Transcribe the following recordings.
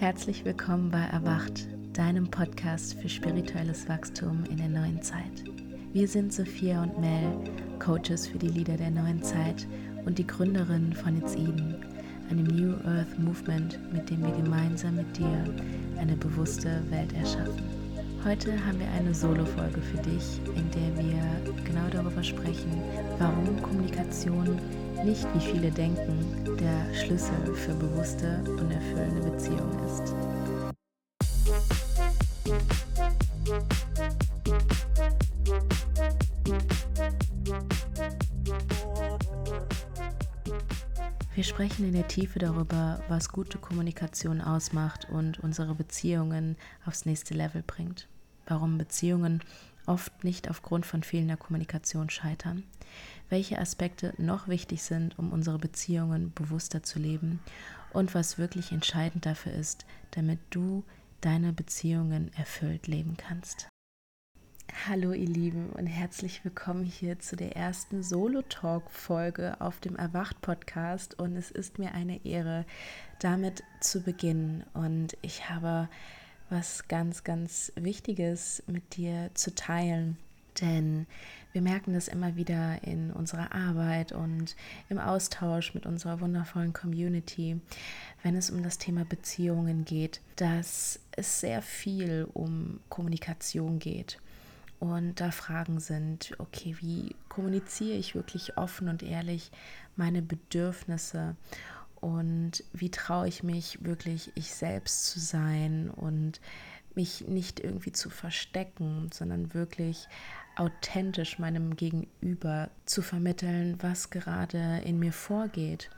Herzlich willkommen bei Erwacht, deinem Podcast für spirituelles Wachstum in der neuen Zeit. Wir sind Sophia und Mel, Coaches für die Lieder der neuen Zeit und die Gründerinnen von It's Eden, einem New Earth Movement, mit dem wir gemeinsam mit dir eine bewusste Welt erschaffen. Heute haben wir eine Solo-Folge für dich, in der wir genau darüber sprechen, warum Kommunikation nicht, wie viele denken, der Schlüssel für bewusste und erfüllende Beziehungen ist. Wir sprechen in der Tiefe darüber, was gute Kommunikation ausmacht und unsere Beziehungen aufs nächste Level bringt. Warum Beziehungen oft nicht aufgrund von fehlender Kommunikation scheitern, welche Aspekte noch wichtig sind, um unsere Beziehungen bewusster zu leben und was wirklich entscheidend dafür ist, damit du deine Beziehungen erfüllt leben kannst. Hallo ihr Lieben und herzlich willkommen hier zu der ersten Solo-Talk-Folge auf dem Erwacht-Podcast. Und es ist mir eine Ehre, damit zu beginnen. Und ich habe was ganz, ganz Wichtiges mit dir zu teilen, denn wir merken das immer wieder in unserer Arbeit und im Austausch mit unserer wundervollen Community, wenn es um das Thema Beziehungen geht, dass es sehr viel um Kommunikation geht. Und da Fragen sind, okay, wie kommuniziere ich wirklich offen und ehrlich meine Bedürfnisse? Und wie traue ich mich wirklich ich selbst zu sein und mich nicht irgendwie zu verstecken, sondern wirklich authentisch meinem Gegenüber zu vermitteln, was gerade in mir vorgeht.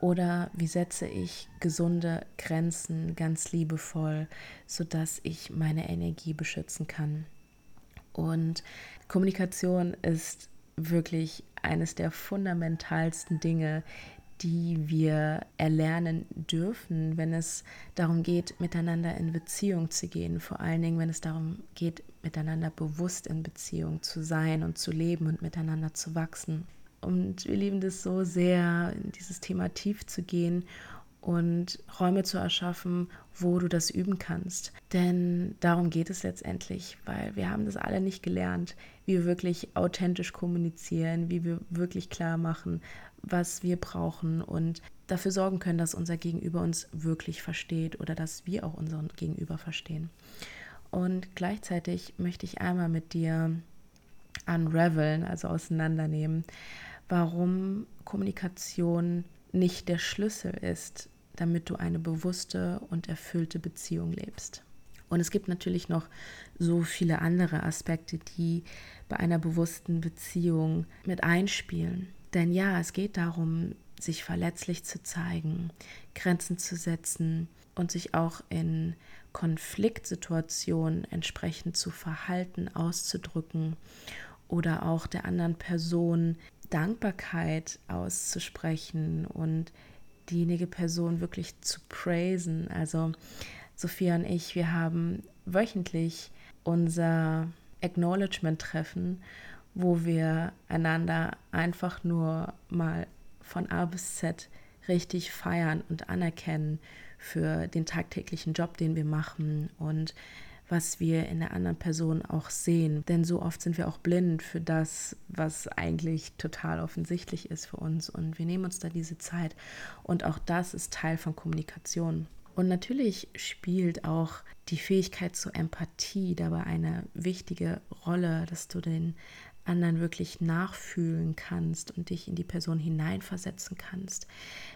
Oder wie setze ich gesunde Grenzen ganz liebevoll, sodass ich meine Energie beschützen kann. Und Kommunikation ist wirklich eines der fundamentalsten Dinge, die wir erlernen dürfen, wenn es darum geht, miteinander in Beziehung zu gehen. Vor allen Dingen, wenn es darum geht, miteinander bewusst in Beziehung zu sein und zu leben und miteinander zu wachsen. Und wir lieben das so sehr, in dieses Thema tief zu gehen und Räume zu erschaffen, wo du das üben kannst. Denn darum geht es letztendlich, weil wir haben das alle nicht gelernt, wir wirklich authentisch kommunizieren, wie wir wirklich klar machen, was wir brauchen und dafür sorgen können, dass unser Gegenüber uns wirklich versteht oder dass wir auch unseren Gegenüber verstehen. Und gleichzeitig möchte ich einmal mit dir unraveln, also auseinandernehmen, warum Kommunikation nicht der Schlüssel ist, damit du eine bewusste und erfüllte Beziehung lebst. Und es gibt natürlich noch so viele andere Aspekte, die bei einer bewussten Beziehung mit einspielen. Denn ja, es geht darum, sich verletzlich zu zeigen, Grenzen zu setzen und sich auch in Konfliktsituationen entsprechend zu verhalten, auszudrücken oder auch der anderen Person Dankbarkeit auszusprechen und diejenige Person wirklich zu praisen. Also Sophia und ich, wir haben wöchentlich unser Acknowledgement-Treffen, wo wir einander einfach nur mal von A bis Z richtig feiern und anerkennen für den tagtäglichen Job, den wir machen und was wir in der anderen Person auch sehen. Denn so oft sind wir auch blind für das, was eigentlich total offensichtlich ist für uns. Und wir nehmen uns da diese Zeit. Und auch das ist Teil von Kommunikation. Und natürlich spielt auch die Fähigkeit zur Empathie dabei eine wichtige Rolle, dass du den anderen wirklich nachfühlen kannst und dich in die Person hineinversetzen kannst.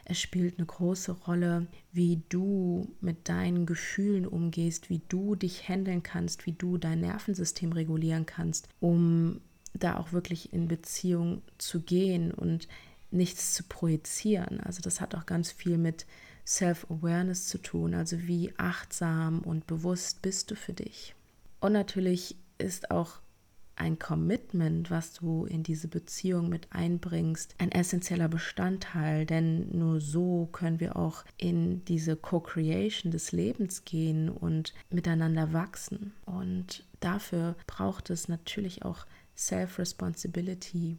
Es spielt eine große Rolle, wie du mit deinen Gefühlen umgehst, wie du dich handeln kannst, wie du dein Nervensystem regulieren kannst, um da auch wirklich in Beziehung zu gehen und nichts zu projizieren. Also das hat auch ganz viel mit Self-Awareness zu tun, also wie achtsam und bewusst bist du für dich. Und natürlich ist auch ein Commitment, was du in diese Beziehung mit einbringst, ein essentieller Bestandteil, denn nur so können wir auch in diese Co-Creation des Lebens gehen und miteinander wachsen. Und dafür braucht es natürlich auch Self-Responsibility,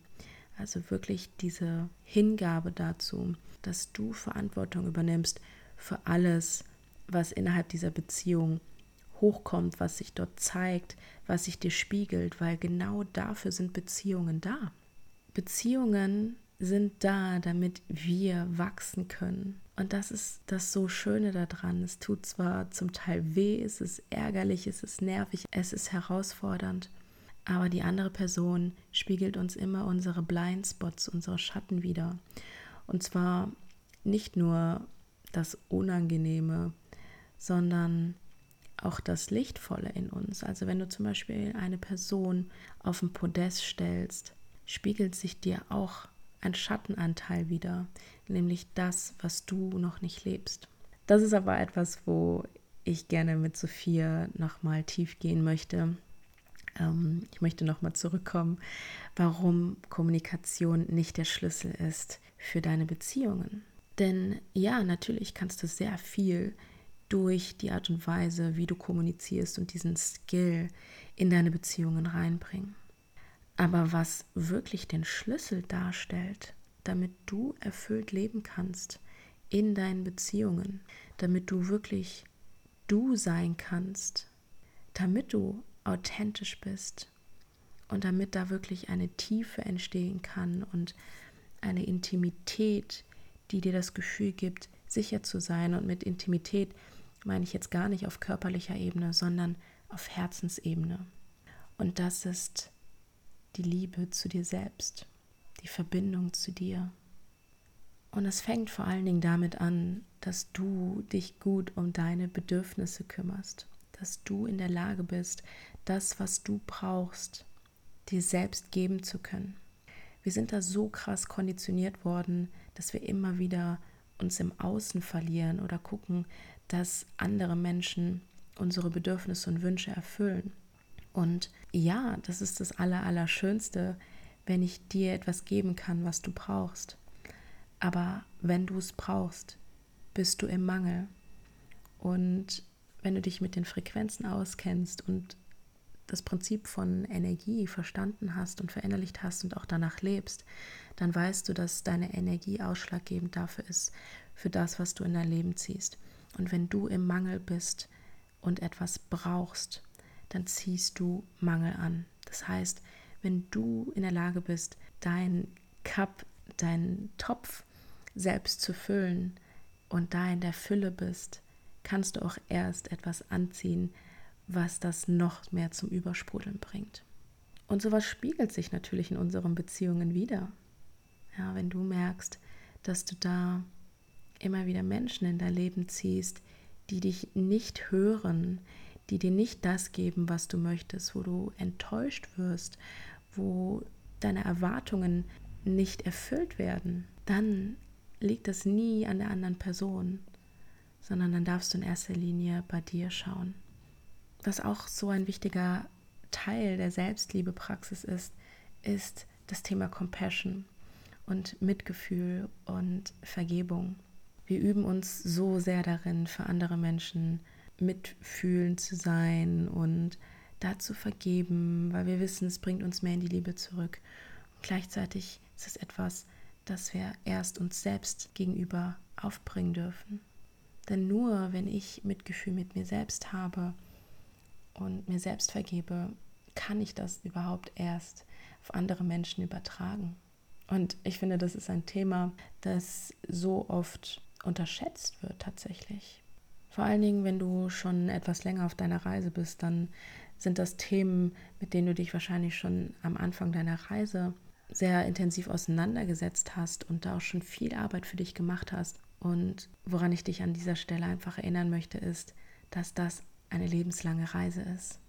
also wirklich diese Hingabe dazu, dass du Verantwortung übernimmst für alles, was innerhalb dieser Beziehung hochkommt, was sich dort zeigt, was sich dir spiegelt, weil genau dafür sind Beziehungen da. Beziehungen sind da, damit wir wachsen können. Und das ist das so Schöne daran. Es tut zwar zum Teil weh, es ist ärgerlich, es ist nervig, es ist herausfordernd, aber die andere Person spiegelt uns immer unsere Blindspots, unsere Schatten wieder. Und zwar nicht nur das Unangenehme, sondern auch das Lichtvolle in uns. Also wenn du zum Beispiel eine Person auf ein Podest stellst, spiegelt sich dir auch ein Schattenanteil wieder, nämlich das, was du noch nicht lebst. Das ist aber etwas, wo ich gerne mit Sophia nochmal tief gehen möchte. Ähm, ich möchte nochmal zurückkommen, warum Kommunikation nicht der Schlüssel ist für deine Beziehungen. Denn ja, natürlich kannst du sehr viel durch die Art und Weise, wie du kommunizierst und diesen Skill in deine Beziehungen reinbringen. Aber was wirklich den Schlüssel darstellt, damit du erfüllt leben kannst in deinen Beziehungen, damit du wirklich du sein kannst, damit du authentisch bist und damit da wirklich eine Tiefe entstehen kann und eine Intimität, die dir das Gefühl gibt, sicher zu sein. Und mit Intimität meine ich jetzt gar nicht auf körperlicher Ebene, sondern auf Herzensebene. Und das ist die Liebe zu dir selbst, die Verbindung zu dir. Und es fängt vor allen Dingen damit an, dass du dich gut um deine Bedürfnisse kümmerst, dass du in der Lage bist, das, was du brauchst, dir selbst geben zu können. Wir sind da so krass konditioniert worden, dass wir immer wieder uns im Außen verlieren oder gucken, dass andere Menschen unsere Bedürfnisse und Wünsche erfüllen. Und ja, das ist das Allerallerschönste, wenn ich dir etwas geben kann, was du brauchst. Aber wenn du es brauchst, bist du im Mangel. Und wenn du dich mit den Frequenzen auskennst und das Prinzip von Energie verstanden hast und verinnerlicht hast und auch danach lebst, dann weißt du, dass deine Energie ausschlaggebend dafür ist, für das, was du in dein Leben ziehst. Und wenn du im Mangel bist und etwas brauchst, dann ziehst du Mangel an. Das heißt, wenn du in der Lage bist, dein Cup, deinen Topf selbst zu füllen und da in der Fülle bist, kannst du auch erst etwas anziehen, was das noch mehr zum Übersprudeln bringt. Und sowas spiegelt sich natürlich in unseren Beziehungen wieder. Ja, wenn du merkst, dass du da immer wieder Menschen in dein Leben ziehst, die dich nicht hören, die dir nicht das geben, was du möchtest, wo du enttäuscht wirst, wo deine Erwartungen nicht erfüllt werden, dann liegt das nie an der anderen Person, sondern dann darfst du in erster Linie bei dir schauen. Was auch so ein wichtiger Teil der Selbstliebepraxis ist, ist das Thema Compassion und Mitgefühl und Vergebung. Wir üben uns so sehr darin, für andere Menschen mitfühlend zu sein und da zu vergeben, weil wir wissen, es bringt uns mehr in die Liebe zurück. Und gleichzeitig ist es etwas, das wir erst uns selbst gegenüber aufbringen dürfen. Denn nur wenn ich Mitgefühl mit mir selbst habe und mir selbst vergebe, kann ich das überhaupt erst auf andere Menschen übertragen. Und ich finde, das ist ein Thema, das so oft unterschätzt wird tatsächlich. Vor allen Dingen, wenn du schon etwas länger auf deiner Reise bist, dann sind das Themen, mit denen du dich wahrscheinlich schon am Anfang deiner Reise sehr intensiv auseinandergesetzt hast und da auch schon viel Arbeit für dich gemacht hast. Und woran ich dich an dieser Stelle einfach erinnern möchte, ist, dass das eine lebenslange Reise ist.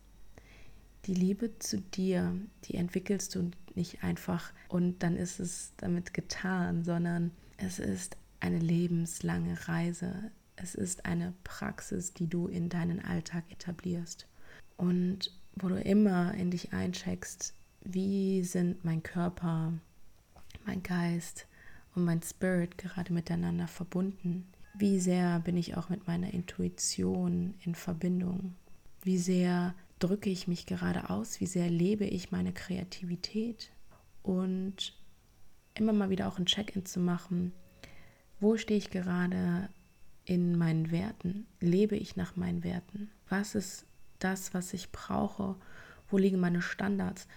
Die Liebe zu dir, die entwickelst du nicht einfach und dann ist es damit getan, sondern es ist eine lebenslange Reise. Es ist eine Praxis, die du in deinen Alltag etablierst und wo du immer in dich eincheckst, wie sind mein Körper, mein Geist und mein Spirit gerade miteinander verbunden. Wie sehr bin ich auch mit meiner Intuition in Verbindung? Wie sehr drücke ich mich gerade aus? Wie sehr lebe ich meine Kreativität? Und immer mal wieder auch ein Check-in zu machen, wo stehe ich gerade in meinen Werten? Lebe ich nach meinen Werten? Was ist das, was ich brauche? Wo liegen meine Standards?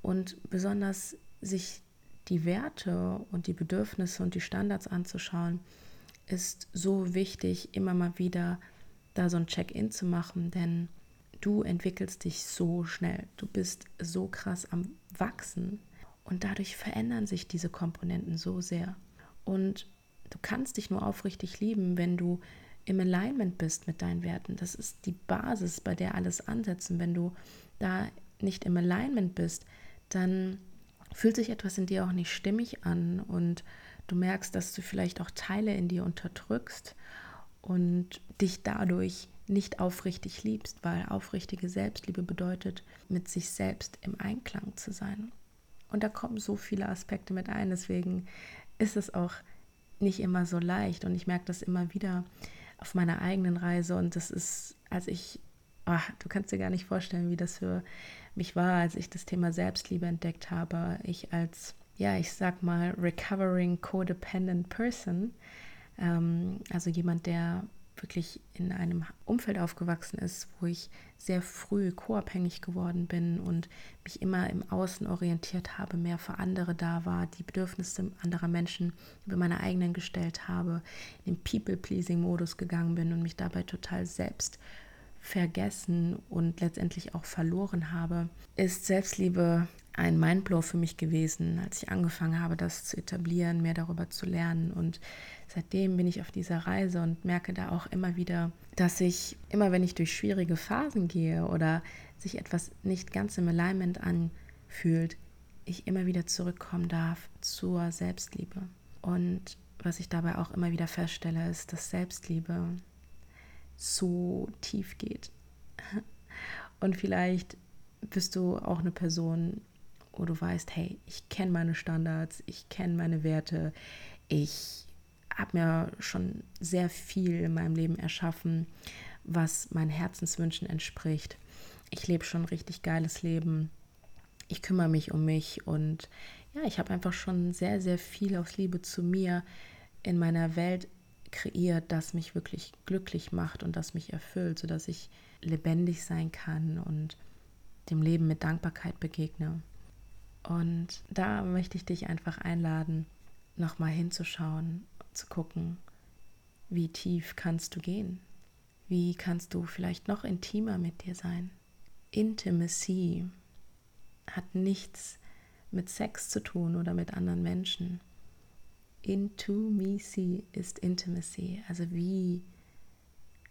Und besonders sich die Werte und die Bedürfnisse und die Standards anzuschauen, ist so wichtig, immer mal wieder da so ein Check-in zu machen, denn du entwickelst dich so schnell, du bist so krass am Wachsen und dadurch verändern sich diese Komponenten so sehr. Und du kannst dich nur aufrichtig lieben, wenn du im Alignment bist mit deinen Werten. Das ist die Basis, bei der alles ansetzen. Wenn du da nicht im Alignment bist, dann fühlt sich etwas in dir auch nicht stimmig an und du merkst, dass du vielleicht auch Teile in dir unterdrückst und dich dadurch nicht aufrichtig liebst, weil aufrichtige Selbstliebe bedeutet, mit sich selbst im Einklang zu sein. Und da kommen so viele Aspekte mit ein, deswegen ist es auch nicht immer so leicht und ich merke das immer wieder auf meiner eigenen Reise und das ist, als ich, oh, du kannst dir gar nicht vorstellen, wie das für mich war, als ich das Thema Selbstliebe entdeckt habe. Ich als, ja, ich sag mal, recovering codependent person, ähm, also jemand, der wirklich in einem Umfeld aufgewachsen ist, wo ich sehr früh co-abhängig geworden bin und mich immer im Außen orientiert habe, mehr für andere da war, die Bedürfnisse anderer Menschen über meine eigenen gestellt habe, in den People-Pleasing-Modus gegangen bin und mich dabei total selbst vergessen und letztendlich auch verloren habe, ist Selbstliebe ein Mindblow für mich gewesen, als ich angefangen habe, das zu etablieren, mehr darüber zu lernen. Und seitdem bin ich auf dieser Reise und merke da auch immer wieder, dass ich immer, wenn ich durch schwierige Phasen gehe oder sich etwas nicht ganz im Alignment anfühlt, ich immer wieder zurückkommen darf zur Selbstliebe. Und was ich dabei auch immer wieder feststelle, ist, dass Selbstliebe so tief geht. Und vielleicht bist du auch eine Person, wo du weißt, hey, ich kenne meine Standards, ich kenne meine Werte, ich habe mir schon sehr viel in meinem Leben erschaffen, was meinen Herzenswünschen entspricht. Ich lebe schon ein richtig geiles Leben. Ich kümmere mich um mich und ja, ich habe einfach schon sehr, sehr viel aus Liebe zu mir in meiner Welt kreiert, das mich wirklich glücklich macht und das mich erfüllt, sodass ich lebendig sein kann und dem Leben mit Dankbarkeit begegne. Und da möchte ich dich einfach einladen, nochmal hinzuschauen, zu gucken, wie tief kannst du gehen? Wie kannst du vielleicht noch intimer mit dir sein? Intimacy hat nichts mit Sex zu tun oder mit anderen Menschen. Intimacy ist Intimacy, also wie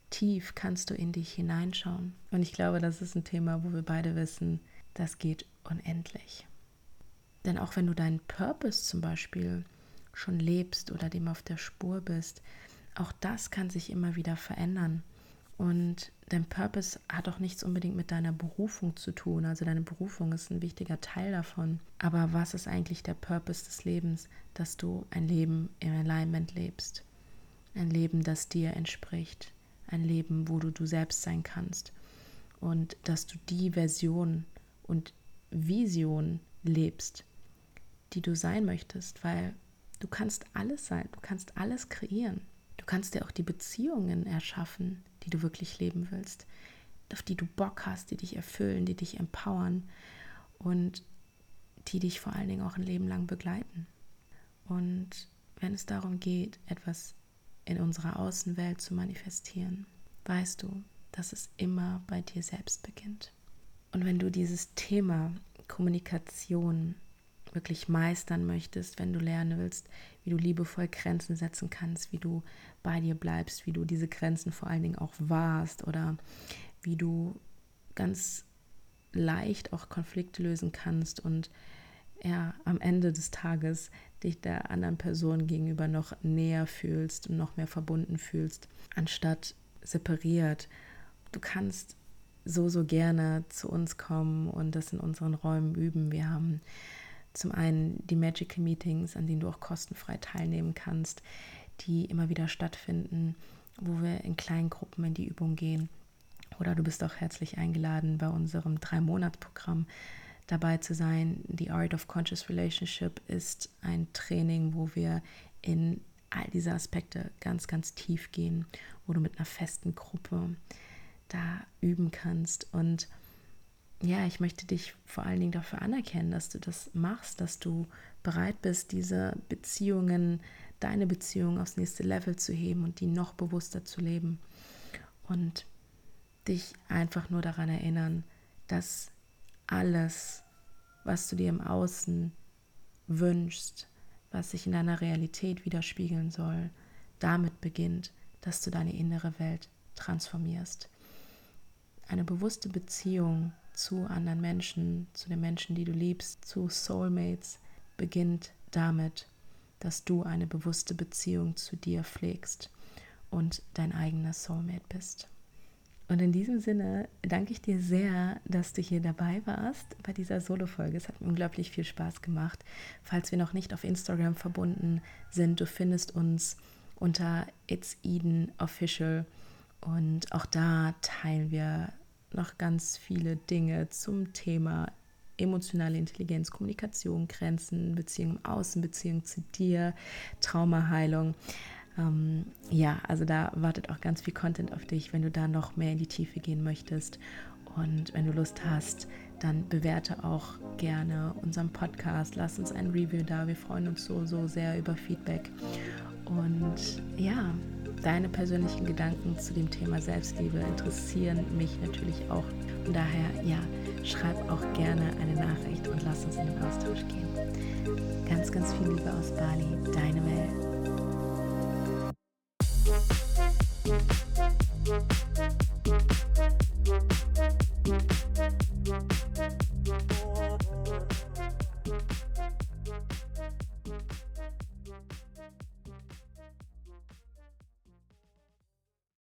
tief kannst du in dich hineinschauen. Und ich glaube, das ist ein Thema, wo wir beide wissen, das geht unendlich. Denn auch wenn du deinen Purpose zum Beispiel schon lebst oder dem auf der Spur bist, auch das kann sich immer wieder verändern. Und dein Purpose hat auch nichts unbedingt mit deiner Berufung zu tun. Also deine Berufung ist ein wichtiger Teil davon. Aber was ist eigentlich der Purpose des Lebens? Dass du ein Leben im Alignment lebst. Ein Leben, das dir entspricht. Ein Leben, wo du du selbst sein kannst. Und dass du die Version und Vision lebst, die du sein möchtest. Weil du kannst alles sein. Du kannst alles kreieren. Du kannst dir auch die Beziehungen erschaffen, die du wirklich leben willst, auf die du Bock hast, die dich erfüllen, die dich empowern und die dich vor allen Dingen auch ein Leben lang begleiten. Und wenn es darum geht, etwas in unserer Außenwelt zu manifestieren, weißt du, dass es immer bei dir selbst beginnt. Und wenn du dieses Thema Kommunikation wirklich meistern möchtest, wenn du lernen willst, wie du liebevoll Grenzen setzen kannst, wie du bei dir bleibst, wie du diese Grenzen vor allen Dingen auch wahrst oder wie du ganz leicht auch Konflikte lösen kannst und ja, am Ende des Tages dich der anderen Person gegenüber noch näher fühlst und noch mehr verbunden fühlst, anstatt separiert. Du kannst so, so gerne zu uns kommen und das in unseren Räumen üben. Wir haben zum einen die Magical Meetings, an denen du auch kostenfrei teilnehmen kannst, die immer wieder stattfinden, wo wir in kleinen Gruppen in die Übung gehen. Oder du bist auch herzlich eingeladen, bei unserem Drei-Monats-Programm dabei zu sein. The Art of Conscious Relationship ist ein Training, wo wir in all diese Aspekte ganz, ganz tief gehen, wo du mit einer festen Gruppe da üben kannst. Und ja, ich möchte dich vor allen Dingen dafür anerkennen, dass du das machst, dass du bereit bist, diese Beziehungen, deine Beziehung aufs nächste Level zu heben und die noch bewusster zu leben. Und dich einfach nur daran erinnern, dass alles, was du dir im Außen wünschst, was sich in deiner Realität widerspiegeln soll, damit beginnt, dass du deine innere Welt transformierst. Eine bewusste Beziehung zu anderen Menschen, zu den Menschen, die du liebst, zu Soulmates, beginnt damit, dass du eine bewusste Beziehung zu dir pflegst und dein eigener Soulmate bist. Und in diesem Sinne danke ich dir sehr, dass du hier dabei warst bei dieser Solo-Folge. Es hat mir unglaublich viel Spaß gemacht. Falls wir noch nicht auf Instagram verbunden sind, du findest uns unter It's Eden Official. Und auch da teilen wir noch ganz viele Dinge zum Thema emotionale Intelligenz, Kommunikation, Grenzen, Beziehung im Außen, Beziehung zu dir, Traumaheilung. Ähm, ja, also da wartet auch ganz viel Content auf dich, wenn du da noch mehr in die Tiefe gehen möchtest. Und wenn du Lust hast, dann bewerte auch gerne unseren Podcast. Lass uns ein Review da. Wir freuen uns so, so sehr über Feedback. Und ja, deine persönlichen Gedanken zu dem Thema Selbstliebe interessieren mich natürlich auch. Und daher, ja, schreib auch gerne eine Nachricht und lass uns in den Austausch gehen. Ganz, ganz viel Liebe aus Bali, deine Welt.